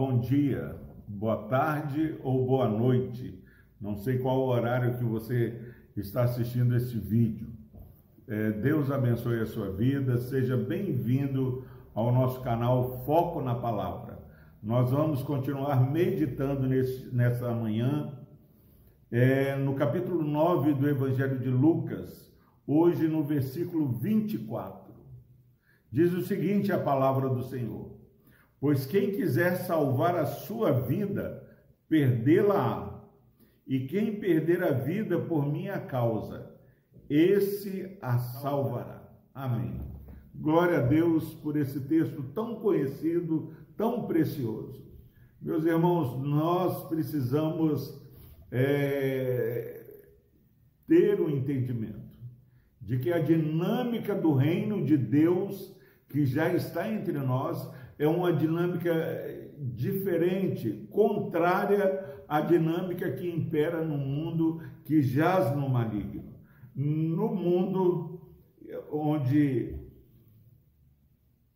bom dia, boa tarde ou boa noite. Não sei qual horário que você está assistindo este vídeo. É, Deus abençoe a sua vida, seja bem-vindo ao nosso canal Foco na Palavra. Nós vamos continuar meditando nesse, nessa manhã é, no capítulo 9 do Evangelho de Lucas, hoje no versículo 24. Diz o seguinte: a palavra do Senhor. Pois quem quiser salvar a sua vida, perdê-la-á. E quem perder a vida por minha causa, esse a salvará. Amém. Glória a Deus por esse texto tão conhecido, tão precioso. Meus irmãos, nós precisamos é, ter o um entendimento de que a dinâmica do reino de Deus que já está entre nós é uma dinâmica diferente, contrária à dinâmica que impera no mundo que jaz no maligno. No mundo onde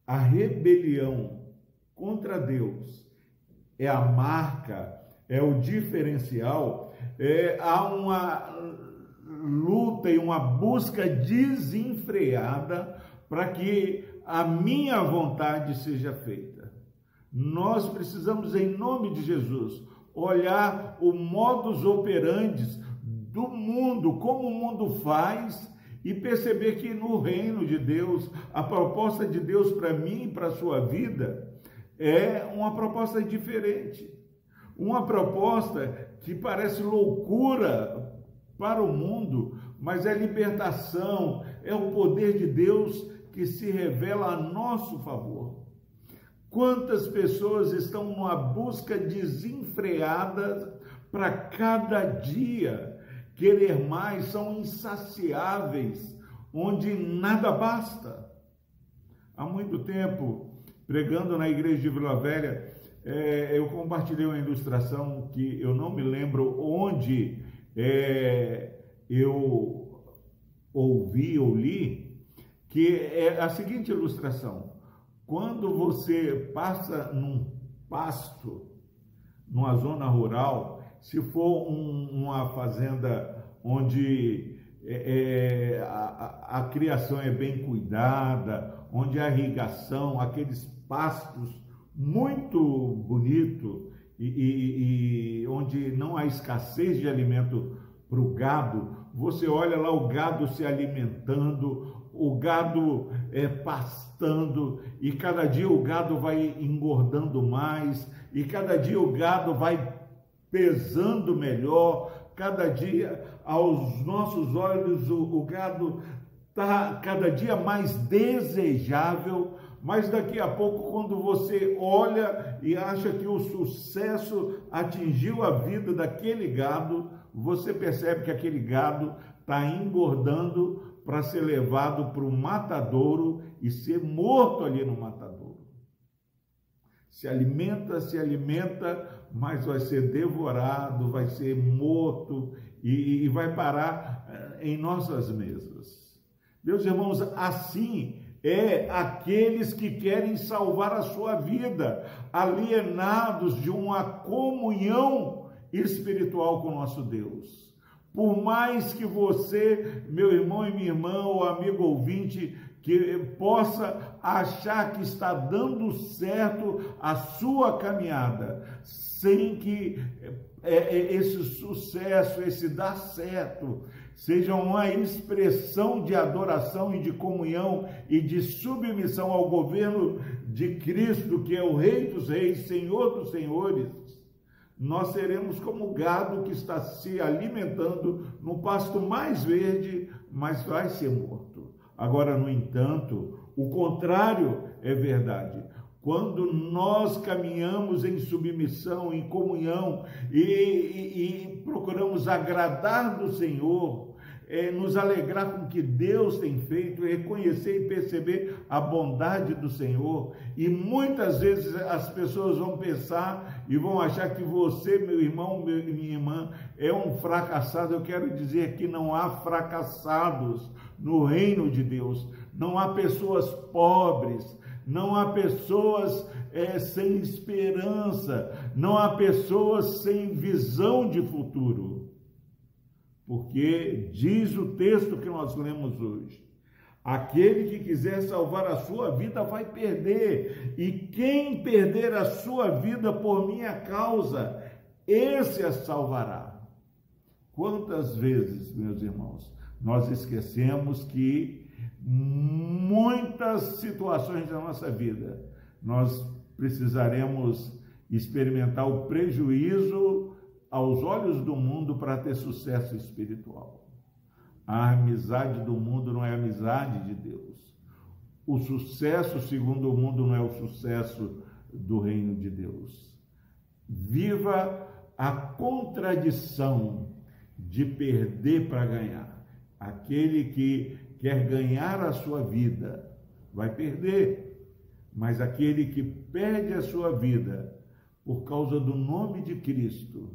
a rebelião contra Deus é a marca, é o diferencial, é, há uma luta e uma busca desenfreada para que a minha vontade seja feita. Nós precisamos, em nome de Jesus, olhar o modus operandi do mundo, como o mundo faz, e perceber que no reino de Deus, a proposta de Deus para mim e para a sua vida é uma proposta diferente. Uma proposta que parece loucura para o mundo, mas é libertação, é o poder de Deus que se revela a nosso favor. Quantas pessoas estão numa busca desenfreada para cada dia querer mais, são insaciáveis, onde nada basta. Há muito tempo, pregando na igreja de Vila Velha, é, eu compartilhei uma ilustração que eu não me lembro onde é, eu ouvi ou li, que é a seguinte ilustração: quando você passa num pasto, numa zona rural, se for um, uma fazenda onde é, é, a, a, criação é bem cuidada, onde a irrigação, aqueles pastos muito bonito e, e, e onde não há escassez de alimento para o gado, você olha lá o gado se alimentando, o gado é, pastando, e cada dia o gado vai engordando mais, e cada dia o gado vai pesando melhor, cada dia aos nossos olhos o, o gado está cada dia mais desejável, mas daqui a pouco, quando você olha e acha que o sucesso atingiu a vida daquele gado, você percebe que aquele gado está engordando para ser levado para o matadouro e ser morto ali no matadouro. Se alimenta, se alimenta, mas vai ser devorado, vai ser morto e, e vai parar eh, em nossas mesas. Meus irmãos, assim é aqueles que querem salvar a sua vida, alienados de uma comunhão espiritual com nosso Deus. Por mais que você, meu irmão e minha irmã, ou amigo ouvinte, que possa achar que está dando certo a sua caminhada, sem que é, é, esse sucesso, esse dar certo, seja uma expressão de adoração e de comunhão e de submissão ao governo de Cristo, que é o Rei dos Reis, Senhor dos Senhores nós seremos como gado que está se alimentando no pasto mais verde, mas vai ser morto. Agora, no entanto, o contrário é verdade. Quando nós caminhamos em submissão, em comunhão e, e, e procuramos agradar do Senhor, é, nos alegrar com o que Deus tem feito, reconhecer e perceber a bondade do Senhor. E muitas vezes as pessoas vão pensar e vão achar que você, meu irmão, meu, minha irmã, é um fracassado. Eu quero dizer que não há fracassados no reino de Deus. Não há pessoas pobres, não há pessoas é, sem esperança, não há pessoas sem visão de futuro. Porque diz o texto que nós lemos hoje: aquele que quiser salvar a sua vida vai perder, e quem perder a sua vida por minha causa, esse a salvará. Quantas vezes, meus irmãos, nós esquecemos que muitas situações da nossa vida nós precisaremos experimentar o prejuízo aos olhos do mundo para ter sucesso espiritual. A amizade do mundo não é amizade de Deus. O sucesso segundo o mundo não é o sucesso do reino de Deus. Viva a contradição de perder para ganhar. Aquele que quer ganhar a sua vida vai perder, mas aquele que perde a sua vida por causa do nome de Cristo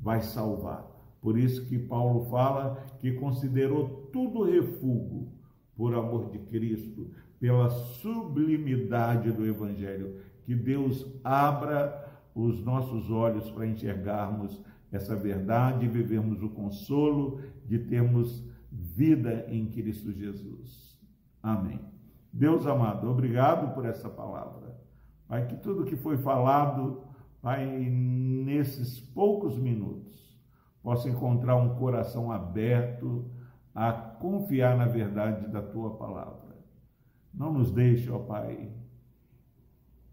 vai salvar. Por isso que Paulo fala que considerou tudo refúgio por amor de Cristo, pela sublimidade do Evangelho. Que Deus abra os nossos olhos para enxergarmos essa verdade e vivermos o consolo de termos vida em Cristo Jesus. Amém. Deus amado, obrigado por essa palavra. Pai, que tudo que foi falado, Pai, nesses poucos minutos, possa encontrar um coração aberto a confiar na verdade da tua palavra. Não nos deixe, ó Pai,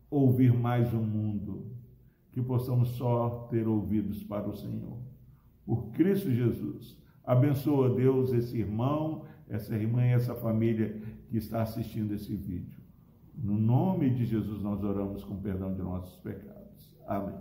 ouvir mais o mundo, que possamos só ter ouvidos para o Senhor. Por Cristo Jesus. Abençoa, Deus, esse irmão, essa irmã e essa família que está assistindo esse vídeo. No nome de Jesus nós oramos com perdão de nossos pecados. Amém.